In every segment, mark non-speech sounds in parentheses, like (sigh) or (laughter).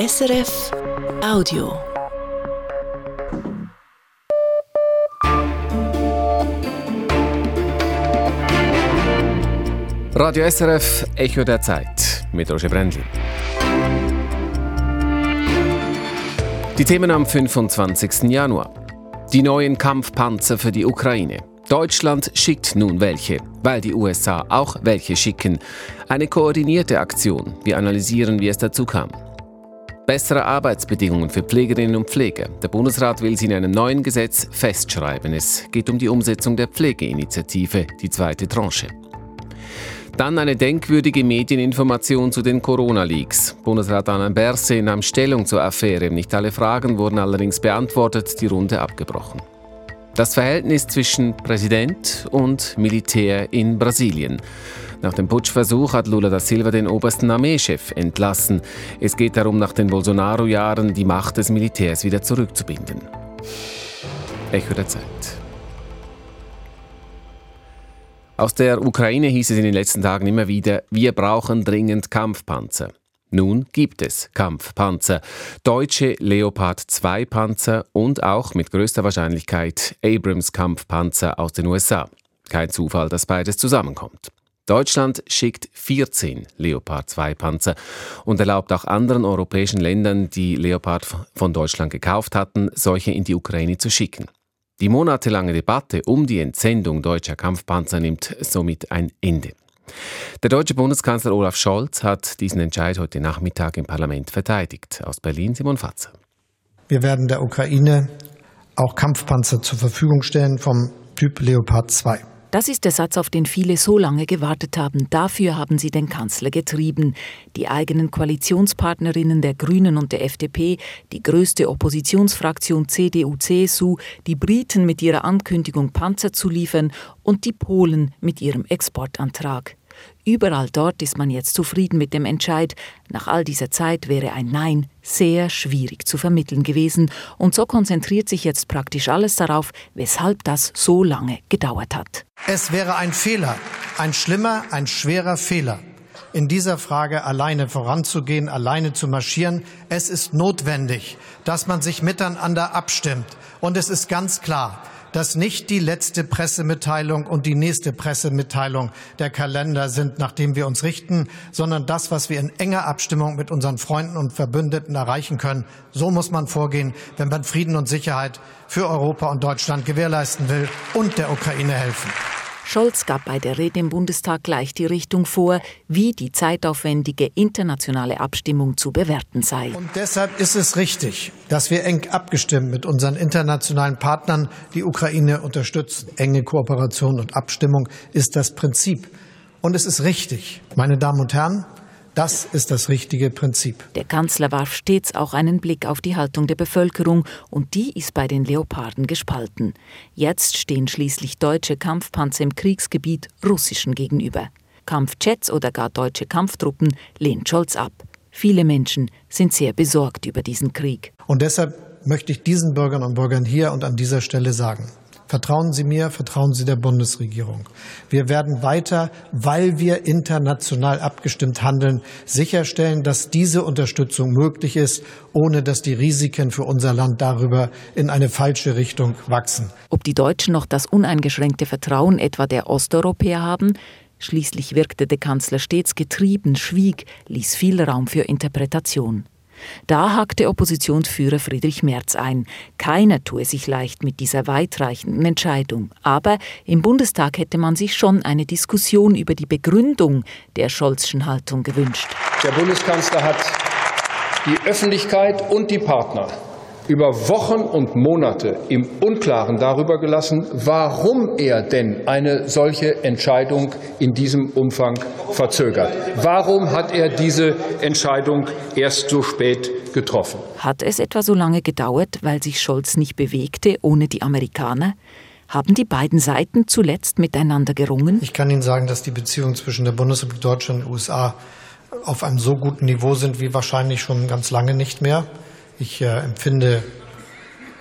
SRF Audio. Radio SRF Echo der Zeit mit Roger Brendlin. Die Themen am 25. Januar. Die neuen Kampfpanzer für die Ukraine. Deutschland schickt nun welche, weil die USA auch welche schicken. Eine koordinierte Aktion. Wir analysieren, wie es dazu kam. Bessere Arbeitsbedingungen für Pflegerinnen und Pfleger. Der Bundesrat will sie in einem neuen Gesetz festschreiben. Es geht um die Umsetzung der Pflegeinitiative, die zweite Tranche. Dann eine denkwürdige Medieninformation zu den Corona-Leaks. Bundesrat Alain Berset nahm Stellung zur Affäre. Nicht alle Fragen wurden allerdings beantwortet, die Runde abgebrochen. Das Verhältnis zwischen Präsident und Militär in Brasilien. Nach dem Putschversuch hat Lula da Silva den obersten Armeechef entlassen. Es geht darum, nach den Bolsonaro-Jahren die Macht des Militärs wieder zurückzubinden. Echo der Zeit. Aus der Ukraine hieß es in den letzten Tagen immer wieder, wir brauchen dringend Kampfpanzer. Nun gibt es Kampfpanzer, deutsche Leopard 2 Panzer und auch mit größter Wahrscheinlichkeit Abrams Kampfpanzer aus den USA. Kein Zufall, dass beides zusammenkommt. Deutschland schickt 14 Leopard 2 Panzer und erlaubt auch anderen europäischen Ländern, die Leopard von Deutschland gekauft hatten, solche in die Ukraine zu schicken. Die monatelange Debatte um die Entsendung deutscher Kampfpanzer nimmt somit ein Ende. Der deutsche Bundeskanzler Olaf Scholz hat diesen Entscheid heute Nachmittag im Parlament verteidigt. Aus Berlin Simon Fatzer. Wir werden der Ukraine auch Kampfpanzer zur Verfügung stellen vom Typ Leopard 2. Das ist der Satz, auf den viele so lange gewartet haben. Dafür haben sie den Kanzler getrieben. Die eigenen Koalitionspartnerinnen der Grünen und der FDP, die größte Oppositionsfraktion CDU-CSU, die Briten mit ihrer Ankündigung, Panzer zu liefern und die Polen mit ihrem Exportantrag. Überall dort ist man jetzt zufrieden mit dem Entscheid. Nach all dieser Zeit wäre ein Nein sehr schwierig zu vermitteln gewesen. Und so konzentriert sich jetzt praktisch alles darauf, weshalb das so lange gedauert hat. Es wäre ein Fehler, ein schlimmer, ein schwerer Fehler, in dieser Frage alleine voranzugehen, alleine zu marschieren. Es ist notwendig, dass man sich miteinander abstimmt. Und es ist ganz klar, dass nicht die letzte Pressemitteilung und die nächste Pressemitteilung der Kalender sind, nach dem wir uns richten, sondern das, was wir in enger Abstimmung mit unseren Freunden und Verbündeten erreichen können. So muss man vorgehen, wenn man Frieden und Sicherheit für Europa und Deutschland gewährleisten will und der Ukraine helfen. Scholz gab bei der Rede im Bundestag gleich die Richtung vor, wie die zeitaufwendige internationale Abstimmung zu bewerten sei. Und deshalb ist es richtig, dass wir eng abgestimmt mit unseren internationalen Partnern die Ukraine unterstützen. Enge Kooperation und Abstimmung ist das Prinzip. Und es ist richtig, meine Damen und Herren, das ist das richtige Prinzip. Der Kanzler warf stets auch einen Blick auf die Haltung der Bevölkerung und die ist bei den Leoparden gespalten. Jetzt stehen schließlich deutsche Kampfpanzer im Kriegsgebiet russischen gegenüber. Kampfjets oder gar deutsche Kampftruppen lehnt Scholz ab. Viele Menschen sind sehr besorgt über diesen Krieg. Und deshalb möchte ich diesen Bürgern und Bürgern hier und an dieser Stelle sagen, Vertrauen Sie mir, vertrauen Sie der Bundesregierung. Wir werden weiter, weil wir international abgestimmt handeln, sicherstellen, dass diese Unterstützung möglich ist, ohne dass die Risiken für unser Land darüber in eine falsche Richtung wachsen. Ob die Deutschen noch das uneingeschränkte Vertrauen etwa der Osteuropäer haben, Schließlich wirkte der Kanzler stets getrieben, schwieg, ließ viel Raum für Interpretation. Da hakte Oppositionsführer Friedrich Merz ein. Keiner tue sich leicht mit dieser weitreichenden Entscheidung. Aber im Bundestag hätte man sich schon eine Diskussion über die Begründung der Scholzschen Haltung gewünscht. Der Bundeskanzler hat die Öffentlichkeit und die Partner über Wochen und Monate im Unklaren darüber gelassen, warum er denn eine solche Entscheidung in diesem Umfang verzögert. Warum hat er diese Entscheidung erst so spät getroffen? Hat es etwa so lange gedauert, weil sich Scholz nicht bewegte ohne die Amerikaner? Haben die beiden Seiten zuletzt miteinander gerungen? Ich kann Ihnen sagen, dass die Beziehungen zwischen der Bundesrepublik Deutschland und den USA auf einem so guten Niveau sind wie wahrscheinlich schon ganz lange nicht mehr. Ich äh, empfinde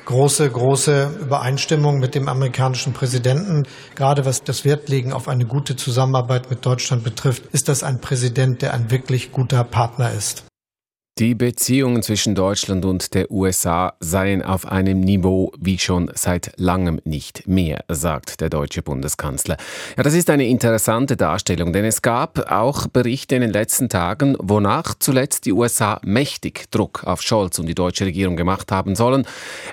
große, große Übereinstimmung mit dem amerikanischen Präsidenten. Gerade was das Wertlegen auf eine gute Zusammenarbeit mit Deutschland betrifft, ist das ein Präsident, der ein wirklich guter Partner ist. Die Beziehungen zwischen Deutschland und der USA seien auf einem Niveau wie schon seit langem nicht mehr, sagt der deutsche Bundeskanzler. Ja, das ist eine interessante Darstellung, denn es gab auch Berichte in den letzten Tagen, wonach zuletzt die USA mächtig Druck auf Scholz und die deutsche Regierung gemacht haben sollen.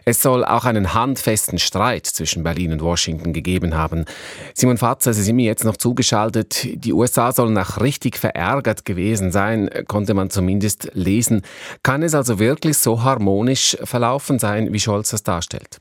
Es soll auch einen handfesten Streit zwischen Berlin und Washington gegeben haben. Simon Fatzer, Sie sind mir jetzt noch zugeschaltet. Die USA sollen auch richtig verärgert gewesen sein, konnte man zumindest lesen. Kann es also wirklich so harmonisch verlaufen sein, wie Scholz das darstellt?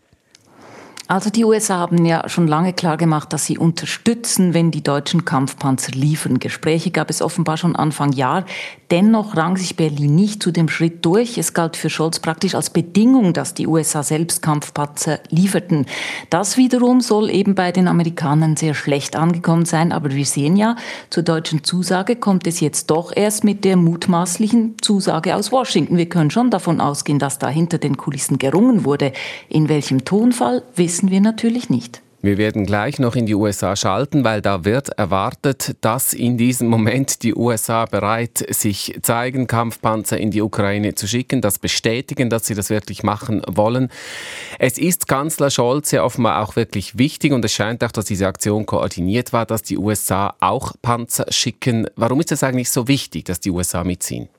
Also die USA haben ja schon lange klar gemacht, dass sie unterstützen, wenn die deutschen Kampfpanzer liefern. Gespräche gab es offenbar schon Anfang Jahr. Dennoch rang sich Berlin nicht zu dem Schritt durch. Es galt für Scholz praktisch als Bedingung, dass die USA selbst Kampfpanzer lieferten. Das wiederum soll eben bei den Amerikanern sehr schlecht angekommen sein. Aber wir sehen ja, zur deutschen Zusage kommt es jetzt doch erst mit der mutmaßlichen Zusage aus Washington. Wir können schon davon ausgehen, dass da hinter den Kulissen gerungen wurde. In welchem Tonfall wissen wir natürlich nicht. Wir werden gleich noch in die USA schalten, weil da wird erwartet, dass in diesem Moment die USA bereit sich zeigen, Kampfpanzer in die Ukraine zu schicken, das bestätigen, dass sie das wirklich machen wollen. Es ist Kanzler Scholz ja offenbar auch wirklich wichtig und es scheint auch, dass diese Aktion koordiniert war, dass die USA auch Panzer schicken. Warum ist es eigentlich so wichtig, dass die USA mitziehen?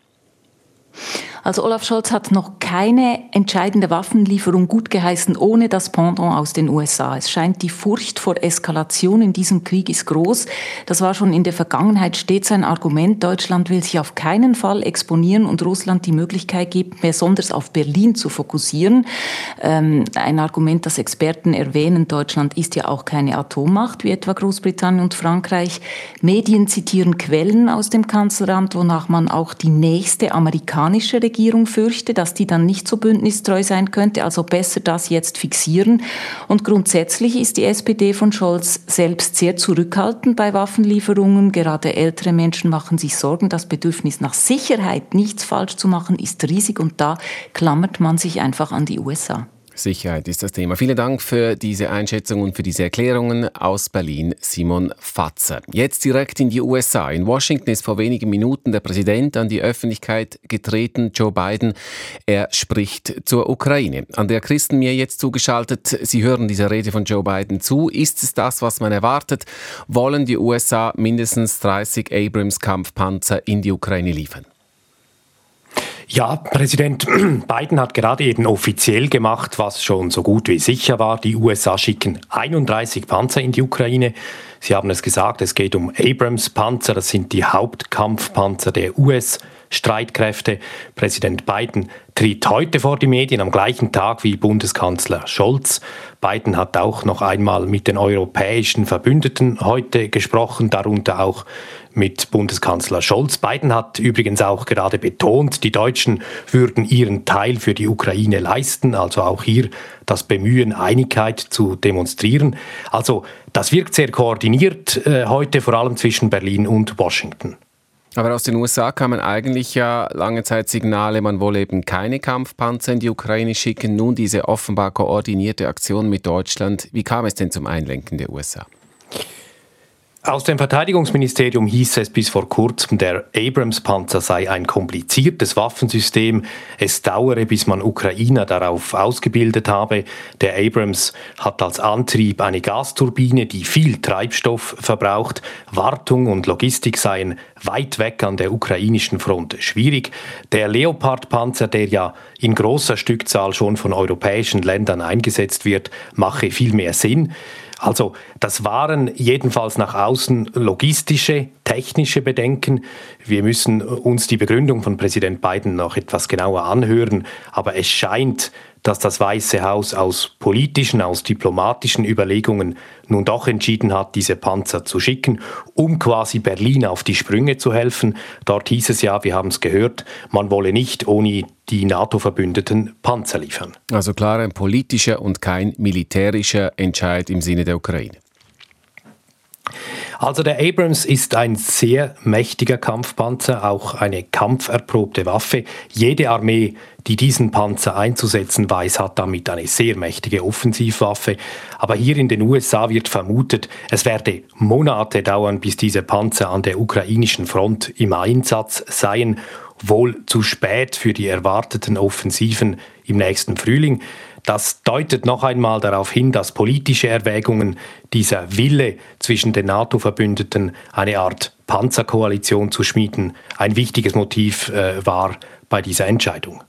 Also Olaf Scholz hat noch keine entscheidende Waffenlieferung gut geheißen, ohne das Pendant aus den USA. Es scheint, die Furcht vor Eskalation in diesem Krieg ist groß. Das war schon in der Vergangenheit stets ein Argument. Deutschland will sich auf keinen Fall exponieren und Russland die Möglichkeit geben, besonders auf Berlin zu fokussieren. Ähm, ein Argument, das Experten erwähnen, Deutschland ist ja auch keine Atommacht, wie etwa Großbritannien und Frankreich. Medien zitieren Quellen aus dem Kanzleramt, wonach man auch die nächste amerikanische Regierung Regierung fürchte, dass die dann nicht so bündnistreu sein könnte. Also besser das jetzt fixieren. Und grundsätzlich ist die SPD von Scholz selbst sehr zurückhaltend bei Waffenlieferungen. Gerade ältere Menschen machen sich Sorgen. Das Bedürfnis nach Sicherheit, nichts falsch zu machen, ist riesig. Und da klammert man sich einfach an die USA. Sicherheit ist das Thema. Vielen Dank für diese Einschätzung und für diese Erklärungen aus Berlin, Simon Fatzer. Jetzt direkt in die USA. In Washington ist vor wenigen Minuten der Präsident an die Öffentlichkeit getreten, Joe Biden. Er spricht zur Ukraine. An der Christen mir jetzt zugeschaltet. Sie hören diese Rede von Joe Biden zu. Ist es das, was man erwartet? Wollen die USA mindestens 30 Abrams-Kampfpanzer in die Ukraine liefern? Ja, Präsident (clears throat) Biden hat gerade eben offiziell gemacht, was schon so gut wie sicher war. Die USA schicken 31 Panzer in die Ukraine. Sie haben es gesagt, es geht um Abrams-Panzer. Das sind die Hauptkampfpanzer der US. Streitkräfte. Präsident Biden tritt heute vor die Medien am gleichen Tag wie Bundeskanzler Scholz. Biden hat auch noch einmal mit den europäischen Verbündeten heute gesprochen, darunter auch mit Bundeskanzler Scholz. Biden hat übrigens auch gerade betont, die Deutschen würden ihren Teil für die Ukraine leisten, also auch hier das Bemühen, Einigkeit zu demonstrieren. Also das wirkt sehr koordiniert äh, heute, vor allem zwischen Berlin und Washington. Aber aus den USA kamen eigentlich ja lange Zeit Signale, man wolle eben keine Kampfpanzer in die Ukraine schicken. Nun diese offenbar koordinierte Aktion mit Deutschland. Wie kam es denn zum Einlenken der USA? Aus dem Verteidigungsministerium hieß es bis vor kurzem, der Abrams-Panzer sei ein kompliziertes Waffensystem. Es dauere, bis man Ukrainer darauf ausgebildet habe. Der Abrams hat als Antrieb eine Gasturbine, die viel Treibstoff verbraucht. Wartung und Logistik seien weit weg an der ukrainischen Front schwierig. Der Leopard-Panzer, der ja in großer Stückzahl schon von europäischen Ländern eingesetzt wird, mache viel mehr Sinn. Also das waren jedenfalls nach außen logistische, technische Bedenken. Wir müssen uns die Begründung von Präsident Biden noch etwas genauer anhören, aber es scheint, dass das Weiße Haus aus politischen, aus diplomatischen Überlegungen nun doch entschieden hat, diese Panzer zu schicken, um quasi Berlin auf die Sprünge zu helfen. Dort hieß es ja, wir haben es gehört, man wolle nicht ohne die NATO-Verbündeten Panzer liefern. Also klar ein politischer und kein militärischer Entscheid im Sinne der Ukraine. Also der Abrams ist ein sehr mächtiger Kampfpanzer, auch eine kampferprobte Waffe. Jede Armee, die diesen Panzer einzusetzen weiß, hat damit eine sehr mächtige Offensivwaffe. Aber hier in den USA wird vermutet, es werde Monate dauern, bis diese Panzer an der ukrainischen Front im Einsatz seien. wohl zu spät für die erwarteten Offensiven im nächsten Frühling. Das deutet noch einmal darauf hin, dass politische Erwägungen dieser Wille zwischen den NATO-Verbündeten eine Art Panzerkoalition zu schmieden ein wichtiges Motiv äh, war bei dieser Entscheidung.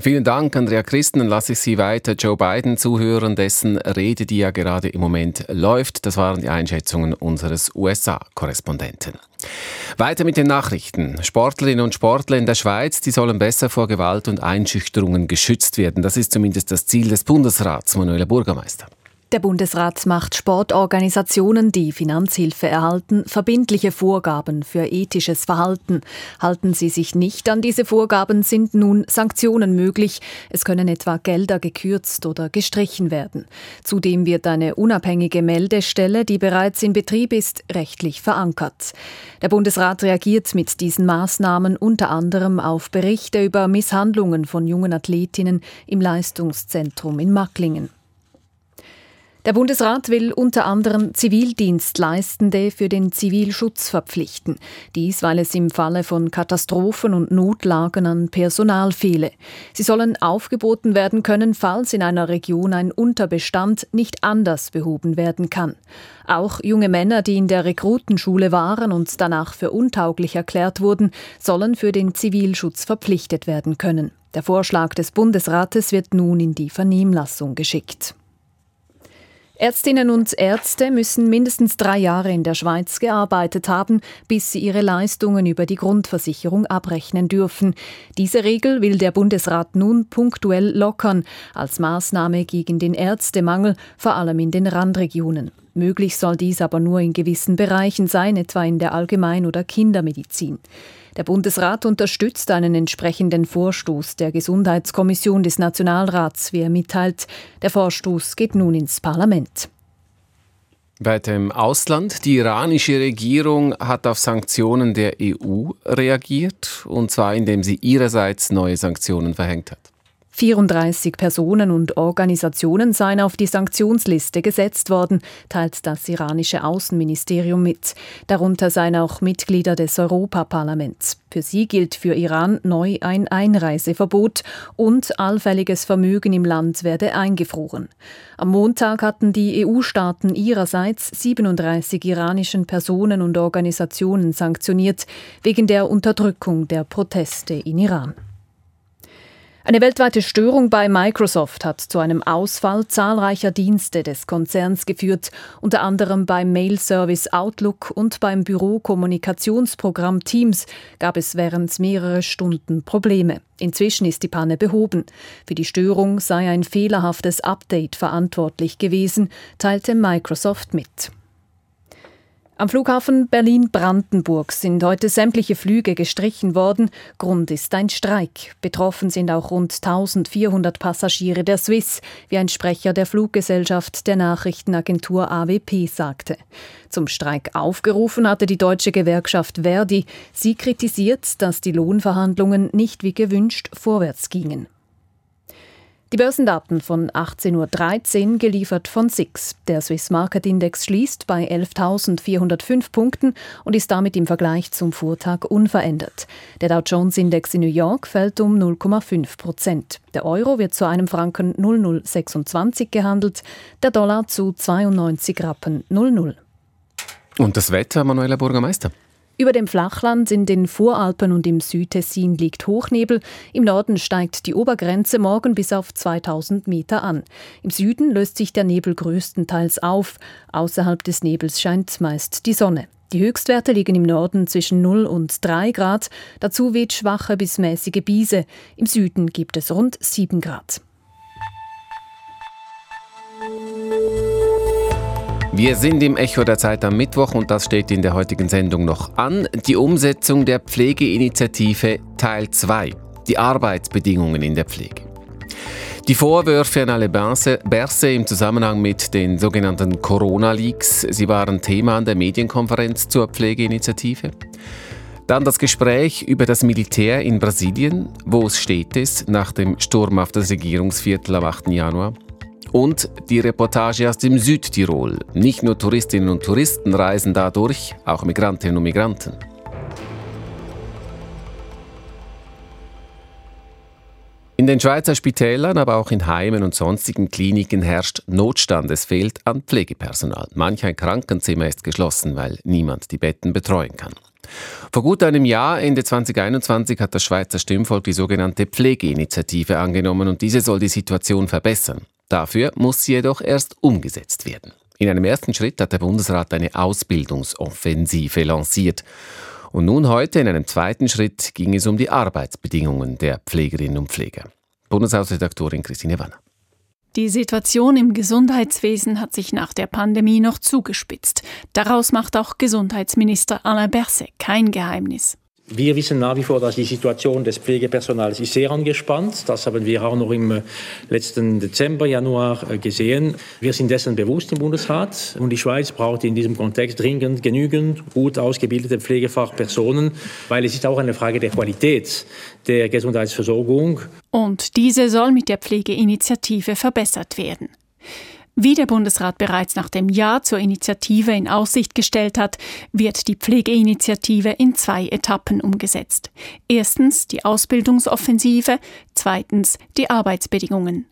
Vielen Dank, Andrea Christen. Dann lasse ich Sie weiter Joe Biden zuhören, dessen Rede, die ja gerade im Moment läuft. Das waren die Einschätzungen unseres USA-Korrespondenten. Weiter mit den Nachrichten. Sportlerinnen und Sportler in der Schweiz, die sollen besser vor Gewalt und Einschüchterungen geschützt werden. Das ist zumindest das Ziel des Bundesrats, Manuela Bürgermeister. Der Bundesrat macht Sportorganisationen, die Finanzhilfe erhalten, verbindliche Vorgaben für ethisches Verhalten. Halten sie sich nicht an diese Vorgaben, sind nun Sanktionen möglich. Es können etwa Gelder gekürzt oder gestrichen werden. Zudem wird eine unabhängige Meldestelle, die bereits in Betrieb ist, rechtlich verankert. Der Bundesrat reagiert mit diesen Maßnahmen unter anderem auf Berichte über Misshandlungen von jungen Athletinnen im Leistungszentrum in Macklingen. Der Bundesrat will unter anderem Zivildienstleistende für den Zivilschutz verpflichten. Dies, weil es im Falle von Katastrophen und Notlagen an Personal fehle. Sie sollen aufgeboten werden können, falls in einer Region ein Unterbestand nicht anders behoben werden kann. Auch junge Männer, die in der Rekrutenschule waren und danach für untauglich erklärt wurden, sollen für den Zivilschutz verpflichtet werden können. Der Vorschlag des Bundesrates wird nun in die Vernehmlassung geschickt. Ärztinnen und Ärzte müssen mindestens drei Jahre in der Schweiz gearbeitet haben, bis sie ihre Leistungen über die Grundversicherung abrechnen dürfen. Diese Regel will der Bundesrat nun punktuell lockern, als Maßnahme gegen den Ärztemangel, vor allem in den Randregionen. Möglich soll dies aber nur in gewissen Bereichen sein, etwa in der Allgemein- oder Kindermedizin. Der Bundesrat unterstützt einen entsprechenden Vorstoß der Gesundheitskommission des Nationalrats, wie er mitteilt. Der Vorstoß geht nun ins Parlament. Weiter im Ausland. Die iranische Regierung hat auf Sanktionen der EU reagiert, und zwar indem sie ihrerseits neue Sanktionen verhängt hat. 34 Personen und Organisationen seien auf die Sanktionsliste gesetzt worden, teilt das iranische Außenministerium mit. Darunter seien auch Mitglieder des Europaparlaments. Für sie gilt für Iran neu ein Einreiseverbot und allfälliges Vermögen im Land werde eingefroren. Am Montag hatten die EU-Staaten ihrerseits 37 iranischen Personen und Organisationen sanktioniert wegen der Unterdrückung der Proteste in Iran. Eine weltweite Störung bei Microsoft hat zu einem Ausfall zahlreicher Dienste des Konzerns geführt, unter anderem beim Mail-Service Outlook und beim Bürokommunikationsprogramm Teams gab es während mehrerer Stunden Probleme. Inzwischen ist die Panne behoben. Für die Störung sei ein fehlerhaftes Update verantwortlich gewesen, teilte Microsoft mit. Am Flughafen Berlin-Brandenburg sind heute sämtliche Flüge gestrichen worden. Grund ist ein Streik. Betroffen sind auch rund 1400 Passagiere der Swiss, wie ein Sprecher der Fluggesellschaft der Nachrichtenagentur AWP sagte. Zum Streik aufgerufen hatte die deutsche Gewerkschaft Verdi. Sie kritisiert, dass die Lohnverhandlungen nicht wie gewünscht vorwärts gingen. Die Börsendaten von 18.13 Uhr geliefert von SIX. Der Swiss Market Index schließt bei 11.405 Punkten und ist damit im Vergleich zum Vortag unverändert. Der Dow Jones Index in New York fällt um 0,5 Prozent. Der Euro wird zu einem Franken 0,026 gehandelt, der Dollar zu 92 Rappen 00. Und das Wetter, Manuela Bürgermeister? Über dem Flachland in den Voralpen und im Südtessin liegt Hochnebel. Im Norden steigt die Obergrenze morgen bis auf 2000 Meter an. Im Süden löst sich der Nebel größtenteils auf. Außerhalb des Nebels scheint meist die Sonne. Die Höchstwerte liegen im Norden zwischen 0 und 3 Grad. Dazu weht schwache bis mäßige Biese. Im Süden gibt es rund 7 Grad. Wir sind im Echo der Zeit am Mittwoch und das steht in der heutigen Sendung noch an. Die Umsetzung der Pflegeinitiative Teil 2. Die Arbeitsbedingungen in der Pflege. Die Vorwürfe an alle Berse im Zusammenhang mit den sogenannten Corona-Leaks, sie waren Thema an der Medienkonferenz zur Pflegeinitiative. Dann das Gespräch über das Militär in Brasilien. Wo steht es nach dem Sturm auf das Regierungsviertel am 8. Januar? Und die Reportage aus dem Südtirol. Nicht nur Touristinnen und Touristen reisen dadurch, auch Migrantinnen und Migranten. den Schweizer Spitälern, aber auch in Heimen und sonstigen Kliniken herrscht Notstand. Es fehlt an Pflegepersonal. Manch ein Krankenzimmer ist geschlossen, weil niemand die Betten betreuen kann. Vor gut einem Jahr, Ende 2021, hat das Schweizer Stimmvolk die sogenannte Pflegeinitiative angenommen und diese soll die Situation verbessern. Dafür muss sie jedoch erst umgesetzt werden. In einem ersten Schritt hat der Bundesrat eine Ausbildungsoffensive lanciert. Und nun heute in einem zweiten Schritt ging es um die Arbeitsbedingungen der Pflegerinnen und Pfleger. Bundeshausredaktorin Christine Wanner. Die Situation im Gesundheitswesen hat sich nach der Pandemie noch zugespitzt. Daraus macht auch Gesundheitsminister Alain Berset kein Geheimnis. Wir wissen nach wie vor, dass die Situation des Pflegepersonals ist sehr angespannt. Das haben wir auch noch im äh, letzten Dezember, Januar äh, gesehen. Wir sind dessen bewusst im Bundesrat und die Schweiz braucht in diesem Kontext dringend genügend gut ausgebildete Pflegefachpersonen, weil es ist auch eine Frage der Qualität der Gesundheitsversorgung. Und diese soll mit der Pflegeinitiative verbessert werden. Wie der Bundesrat bereits nach dem Ja zur Initiative in Aussicht gestellt hat, wird die Pflegeinitiative in zwei Etappen umgesetzt. Erstens die Ausbildungsoffensive, zweitens die Arbeitsbedingungen.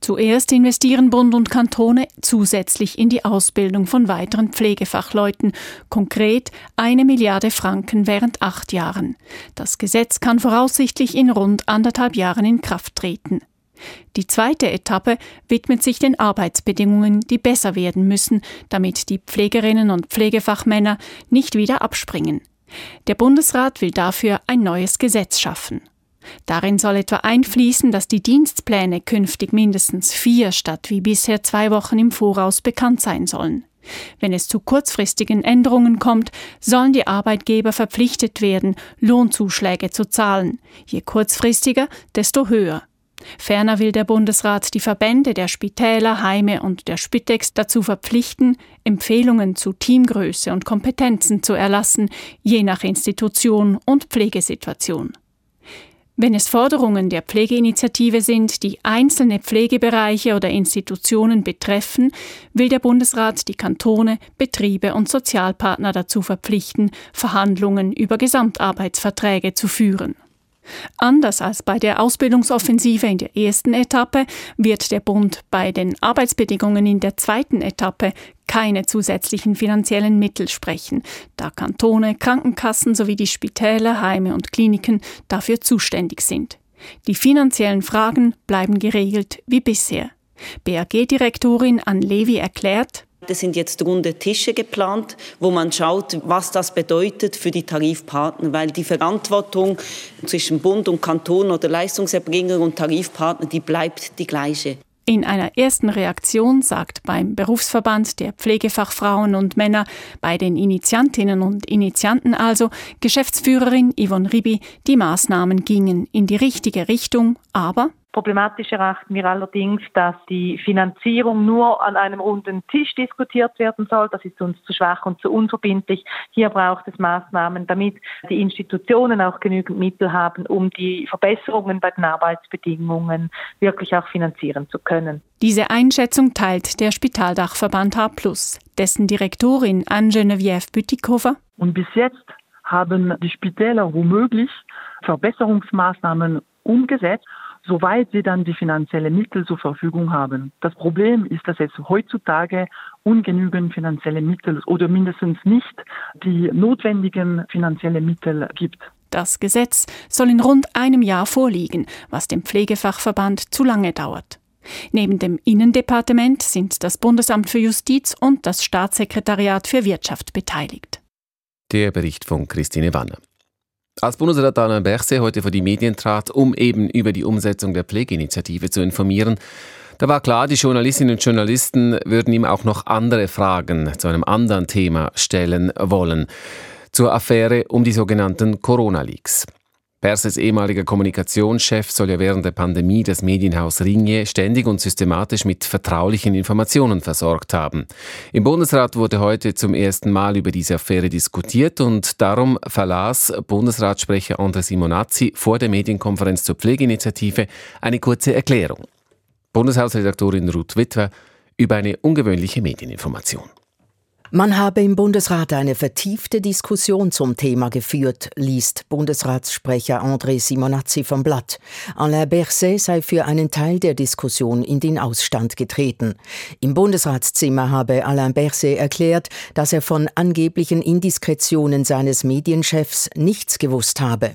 Zuerst investieren Bund und Kantone zusätzlich in die Ausbildung von weiteren Pflegefachleuten, konkret eine Milliarde Franken während acht Jahren. Das Gesetz kann voraussichtlich in rund anderthalb Jahren in Kraft treten. Die zweite Etappe widmet sich den Arbeitsbedingungen, die besser werden müssen, damit die Pflegerinnen und Pflegefachmänner nicht wieder abspringen. Der Bundesrat will dafür ein neues Gesetz schaffen. Darin soll etwa einfließen, dass die Dienstpläne künftig mindestens vier statt wie bisher zwei Wochen im Voraus bekannt sein sollen. Wenn es zu kurzfristigen Änderungen kommt, sollen die Arbeitgeber verpflichtet werden, Lohnzuschläge zu zahlen. Je kurzfristiger, desto höher. Ferner will der Bundesrat die Verbände der Spitäler, Heime und der Spitex dazu verpflichten, Empfehlungen zu Teamgröße und Kompetenzen zu erlassen, je nach Institution und Pflegesituation. Wenn es Forderungen der Pflegeinitiative sind, die einzelne Pflegebereiche oder Institutionen betreffen, will der Bundesrat die Kantone, Betriebe und Sozialpartner dazu verpflichten, Verhandlungen über Gesamtarbeitsverträge zu führen. Anders als bei der Ausbildungsoffensive in der ersten Etappe wird der Bund bei den Arbeitsbedingungen in der zweiten Etappe keine zusätzlichen finanziellen Mittel sprechen, da Kantone, Krankenkassen sowie die Spitäler, Heime und Kliniken dafür zuständig sind. Die finanziellen Fragen bleiben geregelt wie bisher. BAG-Direktorin Ann Levi erklärt, es sind jetzt runde Tische geplant, wo man schaut, was das bedeutet für die Tarifpartner, weil die Verantwortung zwischen Bund und Kanton oder Leistungserbringer und Tarifpartner, die bleibt die gleiche. In einer ersten Reaktion sagt beim Berufsverband der Pflegefachfrauen und Männer, bei den Initiantinnen und Initianten also, Geschäftsführerin Yvonne Ribi, die Maßnahmen gingen in die richtige Richtung, aber Problematisch erachten wir allerdings, dass die Finanzierung nur an einem runden Tisch diskutiert werden soll. Das ist uns zu schwach und zu unverbindlich. Hier braucht es Maßnahmen, damit die Institutionen auch genügend Mittel haben, um die Verbesserungen bei den Arbeitsbedingungen wirklich auch finanzieren zu können. Diese Einschätzung teilt der Spitaldachverband H+, dessen Direktorin Anne-Geneviève Bütikofer. Und bis jetzt haben die Spitäler womöglich Verbesserungsmaßnahmen umgesetzt soweit sie dann die finanziellen Mittel zur Verfügung haben. Das Problem ist, dass es heutzutage ungenügend finanzielle Mittel oder mindestens nicht die notwendigen finanziellen Mittel gibt. Das Gesetz soll in rund einem Jahr vorliegen, was dem Pflegefachverband zu lange dauert. Neben dem Innendepartement sind das Bundesamt für Justiz und das Staatssekretariat für Wirtschaft beteiligt. Der Bericht von Christine Wanner. Als Bundesrat Alain Berset heute vor die Medien trat, um eben über die Umsetzung der Pflegeinitiative zu informieren, da war klar, die Journalistinnen und Journalisten würden ihm auch noch andere Fragen zu einem anderen Thema stellen wollen. Zur Affäre um die sogenannten Corona-Leaks. Perses ehemaliger Kommunikationschef soll ja während der Pandemie das Medienhaus Ringier ständig und systematisch mit vertraulichen Informationen versorgt haben. Im Bundesrat wurde heute zum ersten Mal über diese Affäre diskutiert und darum verlas Bundesratssprecher Andre Simonazzi vor der Medienkonferenz zur Pflegeinitiative eine kurze Erklärung. Bundeshausredaktorin Ruth Witwer über eine ungewöhnliche Medieninformation. Man habe im Bundesrat eine vertiefte Diskussion zum Thema geführt, liest Bundesratssprecher André Simonazzi vom Blatt. Alain Berset sei für einen Teil der Diskussion in den Ausstand getreten. Im Bundesratszimmer habe Alain Berset erklärt, dass er von angeblichen Indiskretionen seines Medienchefs nichts gewusst habe.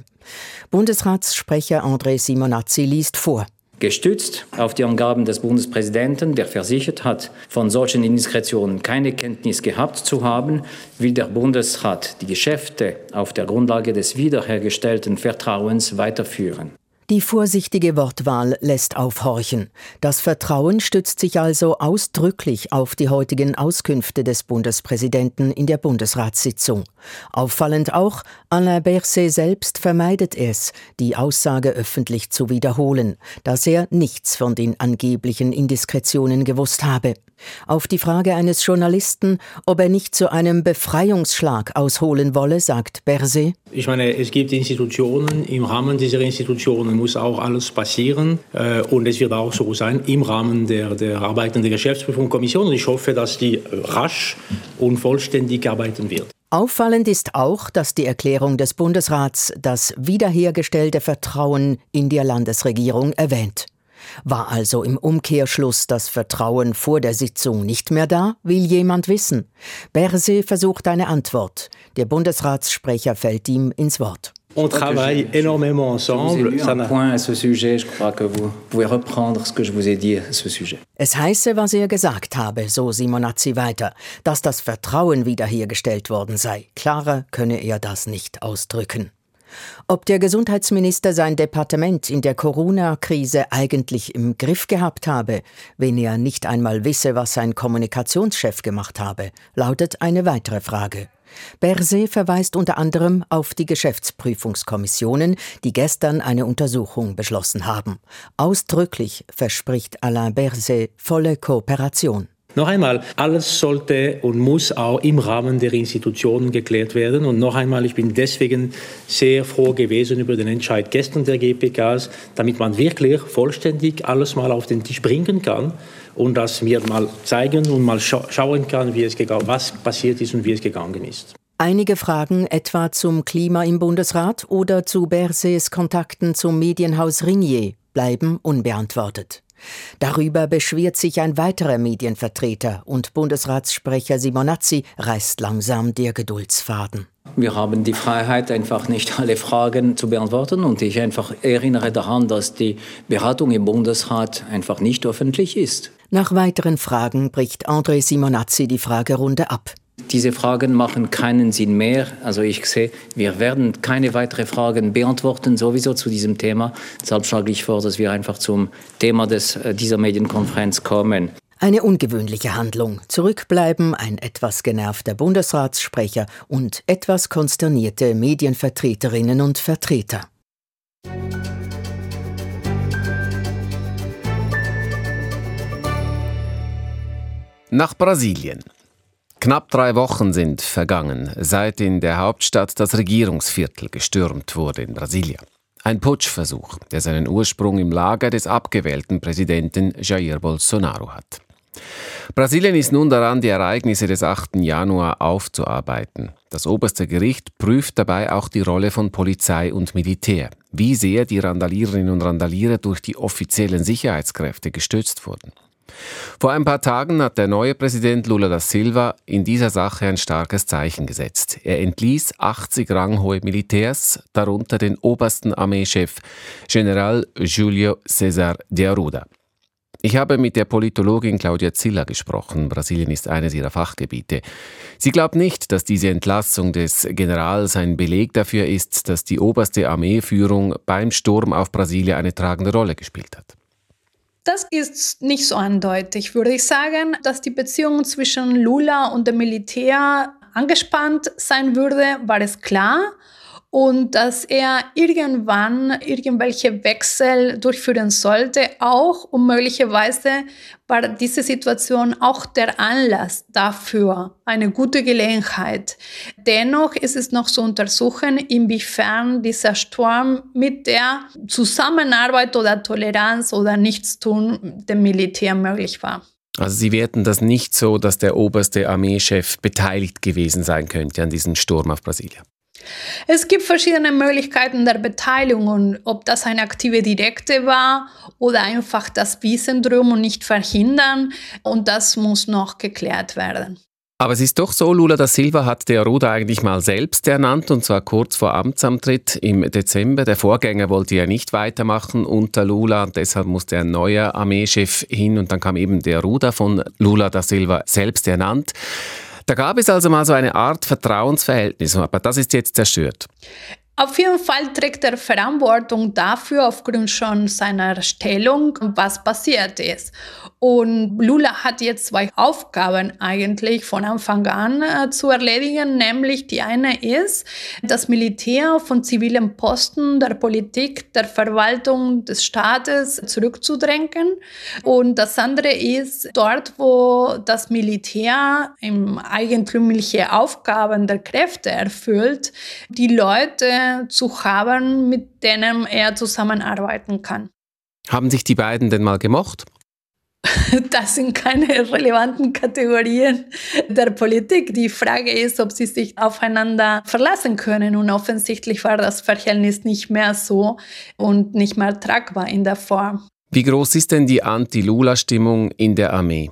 Bundesratssprecher André Simonazzi liest vor. Gestützt auf die Angaben des Bundespräsidenten, der versichert hat, von solchen Indiskretionen keine Kenntnis gehabt zu haben, will der Bundesrat die Geschäfte auf der Grundlage des wiederhergestellten Vertrauens weiterführen. Die vorsichtige Wortwahl lässt aufhorchen. Das Vertrauen stützt sich also ausdrücklich auf die heutigen Auskünfte des Bundespräsidenten in der Bundesratssitzung. Auffallend auch, Alain Berset selbst vermeidet es, die Aussage öffentlich zu wiederholen, dass er nichts von den angeblichen Indiskretionen gewusst habe. Auf die Frage eines Journalisten, ob er nicht zu einem Befreiungsschlag ausholen wolle, sagt Berset. Ich meine, es gibt Institutionen, im Rahmen dieser Institutionen muss auch alles passieren äh, und es wird auch so sein im Rahmen der, der Arbeiten der Geschäftsprüfungskommission und ich hoffe, dass die rasch und vollständig arbeiten wird. Auffallend ist auch, dass die Erklärung des Bundesrats das wiederhergestellte Vertrauen in die Landesregierung erwähnt. War also im Umkehrschluss das Vertrauen vor der Sitzung nicht mehr da, will jemand wissen. Berse versucht eine Antwort. Der Bundesratssprecher fällt ihm ins Wort. On travaille énormément ensemble. Es heiße, was er gesagt habe, so Simonazzi weiter, dass das Vertrauen wiederhergestellt worden sei. Klarer könne er das nicht ausdrücken. Ob der Gesundheitsminister sein Departement in der Corona-Krise eigentlich im Griff gehabt habe, wenn er nicht einmal wisse, was sein Kommunikationschef gemacht habe, lautet eine weitere Frage. Berset verweist unter anderem auf die Geschäftsprüfungskommissionen, die gestern eine Untersuchung beschlossen haben. Ausdrücklich verspricht Alain Berset volle Kooperation. Noch einmal, alles sollte und muss auch im Rahmen der Institutionen geklärt werden. Und noch einmal, ich bin deswegen sehr froh gewesen über den Entscheid gestern der GPKs, damit man wirklich vollständig alles mal auf den Tisch bringen kann und das mir mal zeigen und mal scha schauen kann, wie es was passiert ist und wie es gegangen ist. Einige Fragen etwa zum Klima im Bundesrat oder zu Bersets Kontakten zum Medienhaus Ringier bleiben unbeantwortet. Darüber beschwert sich ein weiterer Medienvertreter und Bundesratssprecher Simonazzi reißt langsam der Geduldsfaden. Wir haben die Freiheit, einfach nicht alle Fragen zu beantworten. Und ich einfach erinnere daran, dass die Beratung im Bundesrat einfach nicht öffentlich ist. Nach weiteren Fragen bricht André Simonazzi die Fragerunde ab. Diese Fragen machen keinen Sinn mehr. Also ich sehe, wir werden keine weiteren Fragen beantworten, sowieso zu diesem Thema. Deshalb schlage ich vor, dass wir einfach zum Thema des, äh, dieser Medienkonferenz kommen. Eine ungewöhnliche Handlung. Zurückbleiben ein etwas genervter Bundesratssprecher und etwas konsternierte Medienvertreterinnen und Vertreter. Nach Brasilien. Knapp drei Wochen sind vergangen, seit in der Hauptstadt das Regierungsviertel gestürmt wurde in Brasilia. Ein Putschversuch, der seinen Ursprung im Lager des abgewählten Präsidenten Jair Bolsonaro hat. Brasilien ist nun daran, die Ereignisse des 8. Januar aufzuarbeiten. Das oberste Gericht prüft dabei auch die Rolle von Polizei und Militär, wie sehr die Randaliererinnen und Randalierer durch die offiziellen Sicherheitskräfte gestützt wurden. Vor ein paar Tagen hat der neue Präsident Lula da Silva in dieser Sache ein starkes Zeichen gesetzt. Er entließ 80 ranghohe Militärs, darunter den obersten Armeechef General Julio César de Arruda. Ich habe mit der Politologin Claudia Ziller gesprochen. Brasilien ist eines ihrer Fachgebiete. Sie glaubt nicht, dass diese Entlassung des Generals ein Beleg dafür ist, dass die oberste Armeeführung beim Sturm auf Brasilien eine tragende Rolle gespielt hat. Das ist nicht so eindeutig, würde ich sagen, dass die Beziehung zwischen Lula und dem Militär angespannt sein würde, war es klar und dass er irgendwann irgendwelche Wechsel durchführen sollte, auch und möglicherweise war diese Situation auch der Anlass dafür, eine gute Gelegenheit. Dennoch ist es noch zu untersuchen, inwiefern dieser Sturm mit der Zusammenarbeit oder Toleranz oder Nichtstun dem Militär möglich war. Also Sie werten das nicht so, dass der oberste Armeechef beteiligt gewesen sein könnte an diesem Sturm auf Brasilien? Es gibt verschiedene Möglichkeiten der Beteiligung ob das eine aktive Direkte war oder einfach das Wissen drum und nicht verhindern und das muss noch geklärt werden. Aber es ist doch so, Lula da Silva hat der Ruda eigentlich mal selbst ernannt und zwar kurz vor Amtsantritt im Dezember. Der Vorgänger wollte ja nicht weitermachen unter Lula deshalb musste ein neuer Armeechef hin und dann kam eben der Ruda von Lula da Silva selbst ernannt. Da gab es also mal so eine Art Vertrauensverhältnis, aber das ist jetzt zerstört. Auf jeden Fall trägt er Verantwortung dafür, aufgrund schon seiner Stellung, was passiert ist. Und Lula hat jetzt zwei Aufgaben eigentlich von Anfang an äh, zu erledigen, nämlich die eine ist, das Militär von zivilen Posten der Politik, der Verwaltung des Staates zurückzudrängen. Und das andere ist, dort, wo das Militär im eigentümliche Aufgaben der Kräfte erfüllt, die Leute zu haben, mit denen er zusammenarbeiten kann. Haben sich die beiden denn mal gemocht? (laughs) Das sind keine relevanten Kategorien der Politik. Die Frage ist, ob sie sich aufeinander verlassen können. Und offensichtlich war das Verhältnis nicht mehr so und nicht mehr tragbar in der Form. Wie groß ist denn die Anti-Lula-Stimmung in der Armee?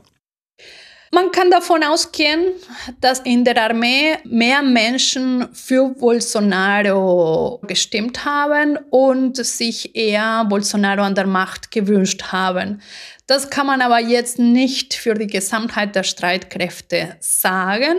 Man kann davon ausgehen, dass in der Armee mehr Menschen für Bolsonaro gestimmt haben und sich eher Bolsonaro an der Macht gewünscht haben. Das kann man aber jetzt nicht für die Gesamtheit der Streitkräfte sagen.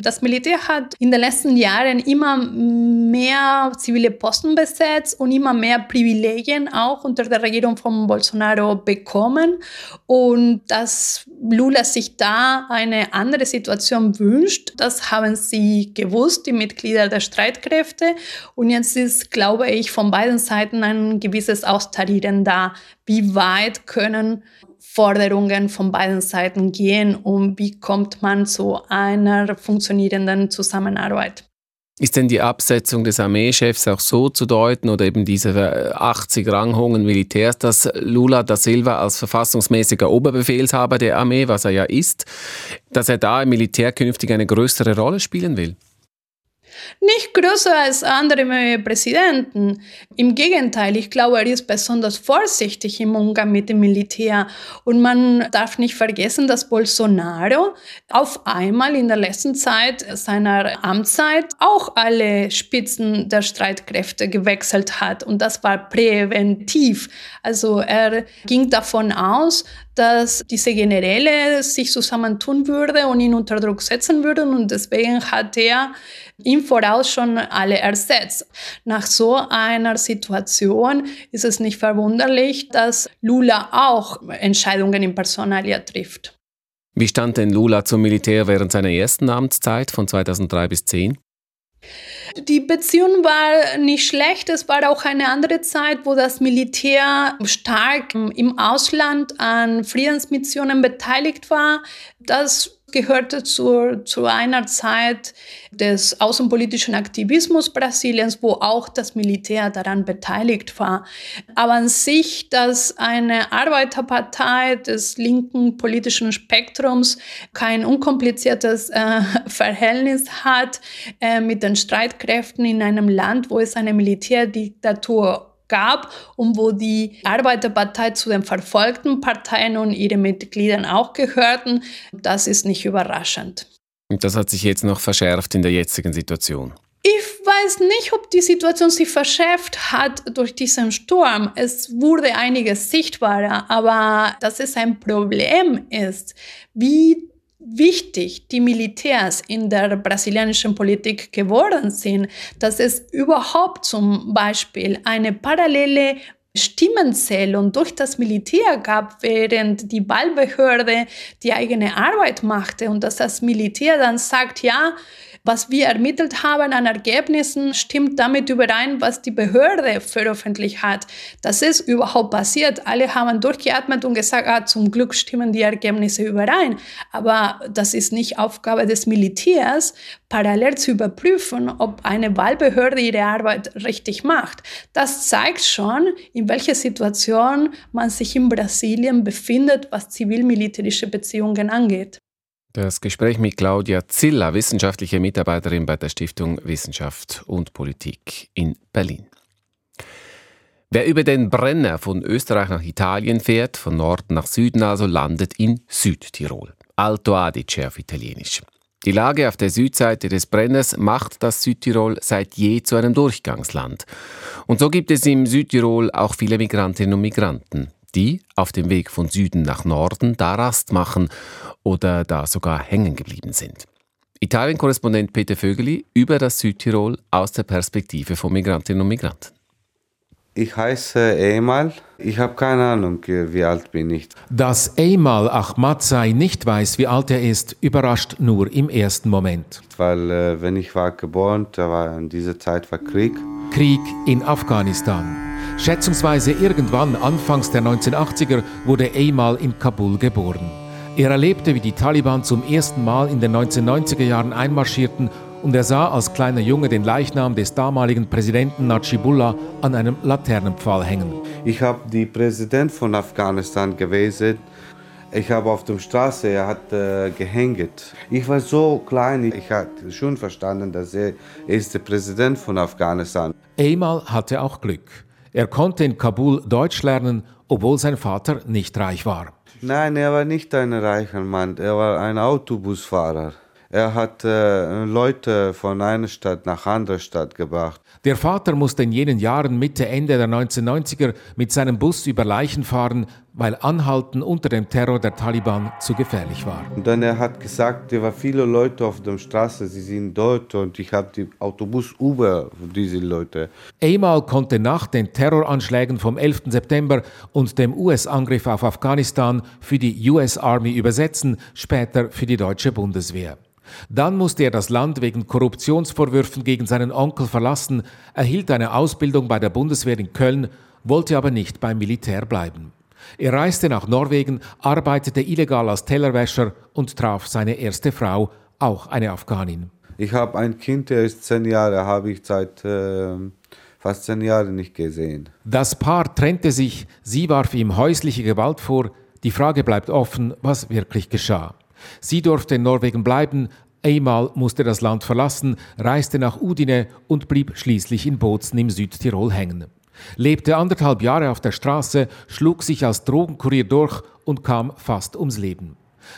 Das Militär hat in den letzten Jahren immer mehr zivile Posten besetzt und immer mehr Privilegien auch unter der Regierung von Bolsonaro bekommen. Und dass Lula sich da eine andere Situation wünscht, das haben sie gewusst, die Mitglieder der Streitkräfte. Und jetzt ist, glaube ich, von beiden Seiten ein gewisses Austarieren da. Wie weit können Forderungen von beiden Seiten gehen und wie kommt man zu einer funktionierenden Zusammenarbeit. Ist denn die Absetzung des Armeechefs auch so zu deuten oder eben diese 80 ranghungen Militärs, dass Lula da Silva als verfassungsmäßiger Oberbefehlshaber der Armee, was er ja ist, dass er da im Militär künftig eine größere Rolle spielen will? Nicht größer als andere Präsidenten. Im Gegenteil, ich glaube, er ist besonders vorsichtig im Umgang mit dem Militär. Und man darf nicht vergessen, dass Bolsonaro auf einmal in der letzten Zeit seiner Amtszeit auch alle Spitzen der Streitkräfte gewechselt hat. Und das war präventiv. Also er ging davon aus, dass diese Generäle sich zusammentun würden und ihn unter Druck setzen würden. Und deswegen hat er im Voraus schon alle ersetzt. Nach so einer Situation ist es nicht verwunderlich, dass Lula auch Entscheidungen in Personalia trifft. Wie stand denn Lula zum Militär während seiner ersten Amtszeit von 2003 bis 2010? Die Beziehung war nicht schlecht. Es war auch eine andere Zeit, wo das Militär stark im Ausland an Friedensmissionen beteiligt war. Das gehörte zu, zu einer Zeit des außenpolitischen Aktivismus Brasiliens, wo auch das Militär daran beteiligt war. Aber an sich, dass eine Arbeiterpartei des linken politischen Spektrums kein unkompliziertes äh, (laughs) Verhältnis hat äh, mit den Streitkräften in einem Land, wo es eine Militärdiktatur gab und wo die Arbeiterpartei zu den verfolgten Parteien und ihre Mitgliedern auch gehörten, das ist nicht überraschend. Und das hat sich jetzt noch verschärft in der jetzigen Situation. Ich weiß nicht, ob die Situation sich verschärft hat durch diesen Sturm. Es wurde einiges sichtbarer, aber dass es ein Problem ist, wie wichtig die Militärs in der brasilianischen Politik geworden sind, dass es überhaupt zum Beispiel eine parallele Stimmenzählung durch das Militär gab, während die Wahlbehörde die eigene Arbeit machte und dass das Militär dann sagt, ja, was wir ermittelt haben an Ergebnissen, stimmt damit überein, was die Behörde veröffentlicht hat. Das ist überhaupt passiert. Alle haben durchgeatmet und gesagt, ah, zum Glück stimmen die Ergebnisse überein. Aber das ist nicht Aufgabe des Militärs, parallel zu überprüfen, ob eine Wahlbehörde ihre Arbeit richtig macht. Das zeigt schon, in welcher Situation man sich in Brasilien befindet, was zivil-militärische Beziehungen angeht. Das Gespräch mit Claudia Zilla, wissenschaftliche Mitarbeiterin bei der Stiftung Wissenschaft und Politik in Berlin. Wer über den Brenner von Österreich nach Italien fährt, von Norden nach Süden also, landet in Südtirol. Alto Adige auf Italienisch. Die Lage auf der Südseite des Brenners macht das Südtirol seit je zu einem Durchgangsland. Und so gibt es im Südtirol auch viele Migrantinnen und Migranten die auf dem Weg von Süden nach Norden da Rast machen oder da sogar hängen geblieben sind. Italien-Korrespondent Peter Vögeli über das Südtirol aus der Perspektive von Migrantinnen und Migranten. Ich heiße Emal. Ich habe keine Ahnung, wie alt bin ich. Dass Emal Ahmadzai nicht weiß, wie alt er ist, überrascht nur im ersten Moment. Weil äh, wenn ich war geboren, da war in dieser Zeit war Krieg. Krieg in Afghanistan. Schätzungsweise irgendwann anfangs der 1980er wurde Emal in Kabul geboren. Er erlebte, wie die Taliban zum ersten Mal in den 1990er Jahren einmarschierten und er sah als kleiner Junge den Leichnam des damaligen Präsidenten Najibullah an einem Laternenpfahl hängen. Ich habe die Präsident von Afghanistan gewesen. Ich habe auf der Straße, er hat äh, gehängt. Ich war so klein, ich hatte schon verstanden, dass er ist der Präsident von Afghanistan. Emal hatte auch Glück. Er konnte in Kabul Deutsch lernen, obwohl sein Vater nicht reich war. Nein, er war nicht ein reicher Mann, er war ein Autobusfahrer. Er hat äh, Leute von einer Stadt nach anderer Stadt gebracht. Der Vater musste in jenen Jahren Mitte, Ende der 1990er mit seinem Bus über Leichen fahren, weil Anhalten unter dem Terror der Taliban zu gefährlich war. Und dann er hat gesagt, es waren viele Leute auf der Straße, sie sind dort und ich habe die Autobus über diese Leute. Einmal konnte nach den Terroranschlägen vom 11. September und dem US-Angriff auf Afghanistan für die US Army übersetzen, später für die deutsche Bundeswehr. Dann musste er das Land wegen Korruptionsvorwürfen gegen seinen Onkel verlassen, erhielt eine Ausbildung bei der Bundeswehr in Köln, wollte aber nicht beim Militär bleiben. Er reiste nach Norwegen, arbeitete illegal als Tellerwäscher und traf seine erste Frau, auch eine Afghanin. Ich habe ein Kind, der ist zehn Jahre, habe ich seit äh, fast zehn Jahren nicht gesehen. Das Paar trennte sich, sie warf ihm häusliche Gewalt vor. Die Frage bleibt offen, was wirklich geschah. Sie durfte in Norwegen bleiben, einmal musste das Land verlassen, reiste nach Udine und blieb schließlich in Bozen im Südtirol hängen. Lebte anderthalb Jahre auf der Straße, schlug sich als Drogenkurier durch und kam fast ums Leben.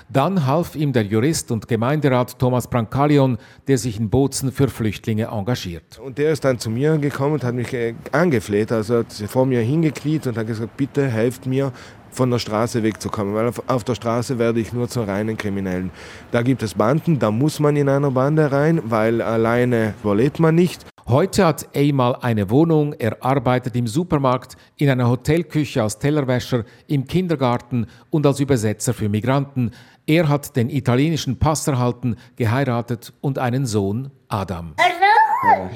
Dann half ihm der Jurist und Gemeinderat Thomas Brancalion, der sich in Bozen für Flüchtlinge engagiert. Und der ist dann zu mir gekommen und hat mich äh, angefleht, also hat sich vor mir hingekniet und hat gesagt, bitte helft mir, von der Straße wegzukommen, weil auf, auf, der Straße werde ich nur zu reinen Kriminellen. Da gibt es Banden, da muss man in einer Bande rein, weil alleine überlebt man nicht. Heute hat Eymal eine Wohnung, er arbeitet im Supermarkt, in einer Hotelküche als Tellerwäscher, im Kindergarten und als Übersetzer für Migranten. Er hat den italienischen Pass erhalten, geheiratet und einen Sohn, Adam.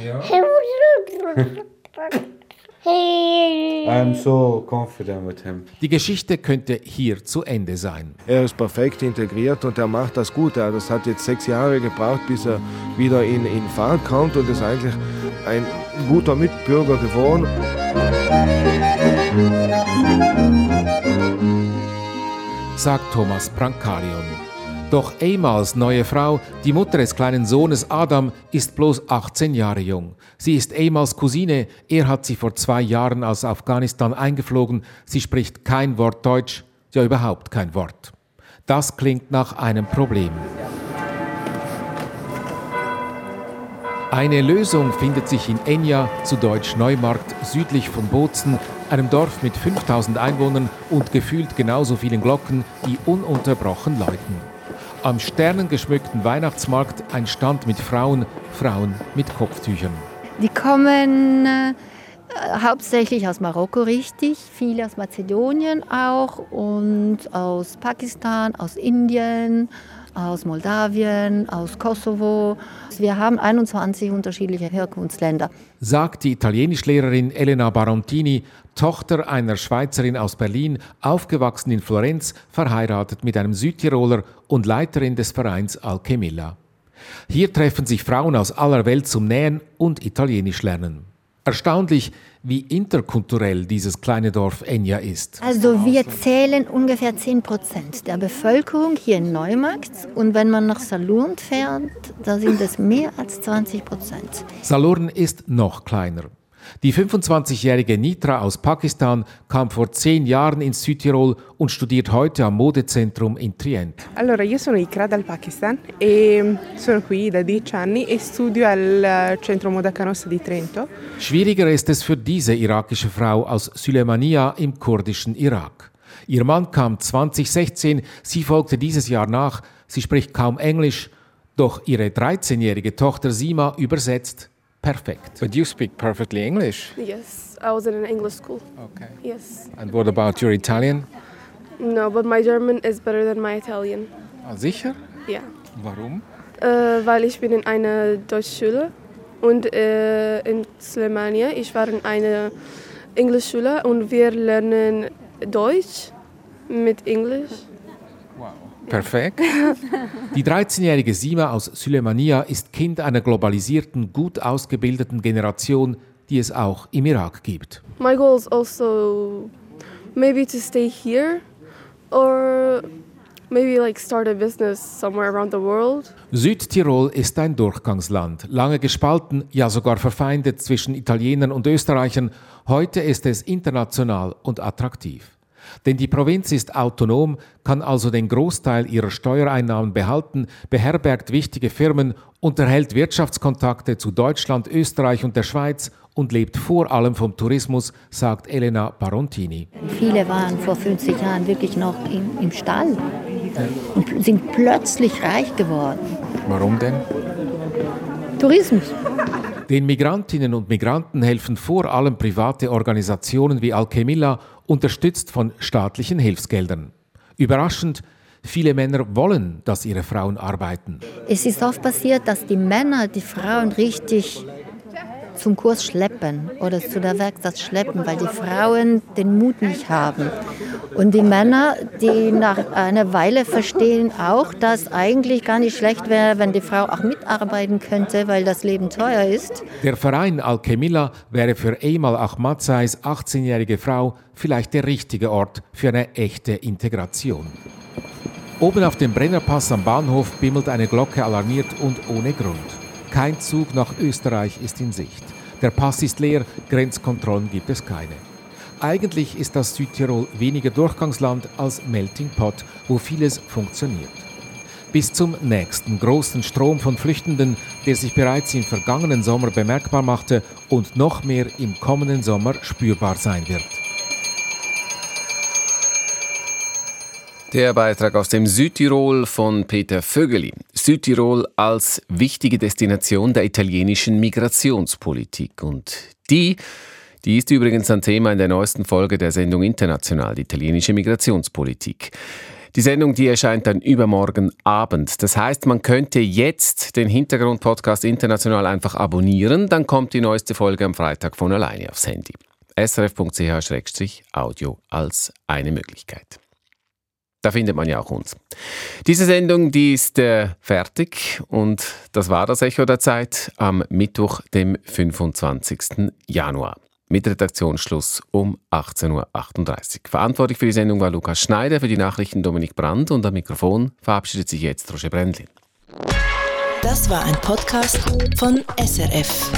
Ja. I'm so confident with him. Die Geschichte könnte hier zu Ende sein. Er ist perfekt integriert und er macht das gut. Das hat jetzt sechs Jahre gebraucht, bis er wieder in, in Fahrt kommt und ist eigentlich ein guter Mitbürger geworden. Sagt Thomas Brancarion. Doch Amals neue Frau, die Mutter des kleinen Sohnes Adam, ist bloß 18 Jahre jung. Sie ist Amals Cousine, er hat sie vor zwei Jahren aus Afghanistan eingeflogen. Sie spricht kein Wort Deutsch, ja überhaupt kein Wort. Das klingt nach einem Problem. Eine Lösung findet sich in Enya, zu Deutsch Neumarkt, südlich von Bozen, einem Dorf mit 5000 Einwohnern und gefühlt genauso vielen Glocken, die ununterbrochen läuten. Am sternengeschmückten Weihnachtsmarkt ein Stand mit Frauen, Frauen mit Kopftüchern. Die kommen äh, hauptsächlich aus Marokko, richtig, viele aus Mazedonien auch und aus Pakistan, aus Indien, aus Moldawien, aus Kosovo. Wir haben 21 unterschiedliche Herkunftsländer. Sagt die Italienischlehrerin Elena Barontini, Tochter einer Schweizerin aus Berlin, aufgewachsen in Florenz, verheiratet mit einem Südtiroler und Leiterin des Vereins Alchemilla. Hier treffen sich Frauen aus aller Welt zum Nähen und Italienisch lernen. Erstaunlich, wie interkulturell dieses kleine Dorf Enya ist. Also wir zählen ungefähr 10 Prozent der Bevölkerung hier in Neumarkt und wenn man nach Salurn fährt, da sind es mehr als 20 Prozent. Salurn ist noch kleiner. Die 25-jährige Nitra aus Pakistan kam vor zehn Jahren ins Südtirol und studiert heute am Modezentrum in Trient. Allora, io sono Ikra dal Pakistan e sono qui da dieci anni e studio al eh, Centro Moda Canossa di Trento. Schwieriger ist es für diese irakische Frau aus Suleimania im kurdischen Irak. Ihr Mann kam 2016, sie folgte dieses Jahr nach. Sie spricht kaum Englisch, doch ihre 13-jährige Tochter Sima übersetzt perfect. But you speak perfectly English. Yes, I was in an English school. Okay. Yes. And what about your Italian? No, but my German is better than my Italian. Ah, sicher? Ja. Warum? Äh, weil ich bin in einer Deutschschule und äh, in Slemania. Ich war in einer Englischschule und wir lernen Deutsch mit Englisch. Perfekt. Die 13-jährige Sima aus Sulemania ist Kind einer globalisierten, gut ausgebildeten Generation, die es auch im Irak gibt. My goal is also maybe to stay here or maybe like start a business somewhere around the world. Südtirol ist ein Durchgangsland, lange gespalten, ja sogar verfeindet zwischen Italienern und Österreichern. Heute ist es international und attraktiv. Denn die Provinz ist autonom, kann also den Großteil ihrer Steuereinnahmen behalten, beherbergt wichtige Firmen, unterhält Wirtschaftskontakte zu Deutschland, Österreich und der Schweiz und lebt vor allem vom Tourismus, sagt Elena Barontini. Viele waren vor 50 Jahren wirklich noch im, im Stall und sind plötzlich reich geworden. Warum denn? Tourismus. Den Migrantinnen und Migranten helfen vor allem private Organisationen wie Alchemilla, unterstützt von staatlichen Hilfsgeldern. Überraschend, viele Männer wollen, dass ihre Frauen arbeiten. Es ist oft passiert, dass die Männer die Frauen richtig zum Kurs schleppen oder zu der Werkstatt schleppen, weil die Frauen den Mut nicht haben. Und die Männer, die nach einer Weile verstehen auch, dass eigentlich gar nicht schlecht wäre, wenn die Frau auch mitarbeiten könnte, weil das Leben teuer ist. Der Verein Alchemilla wäre für Emal Ahmadzais 18-jährige Frau vielleicht der richtige Ort für eine echte Integration. Oben auf dem Brennerpass am Bahnhof bimmelt eine Glocke alarmiert und ohne Grund. Kein Zug nach Österreich ist in Sicht. Der Pass ist leer, Grenzkontrollen gibt es keine. Eigentlich ist das Südtirol weniger Durchgangsland als Melting Pot, wo vieles funktioniert. Bis zum nächsten großen Strom von Flüchtenden, der sich bereits im vergangenen Sommer bemerkbar machte und noch mehr im kommenden Sommer spürbar sein wird. Der Beitrag aus dem Südtirol von Peter Vögeli. Südtirol als wichtige Destination der italienischen Migrationspolitik. Und die, die ist übrigens ein Thema in der neuesten Folge der Sendung International, die italienische Migrationspolitik. Die Sendung, die erscheint dann übermorgen Abend. Das heißt, man könnte jetzt den Hintergrund-Podcast international einfach abonnieren, dann kommt die neueste Folge am Freitag von alleine aufs Handy. srf.ch-audio als eine Möglichkeit. Da findet man ja auch uns. Diese Sendung, die ist äh, fertig und das war das Echo der Zeit am Mittwoch, dem 25. Januar. Mit Redaktionsschluss um 18.38 Uhr. Verantwortlich für die Sendung war Lukas Schneider, für die Nachrichten Dominik Brandt und am Mikrofon verabschiedet sich jetzt Roger Brendlin. Das war ein Podcast von SRF.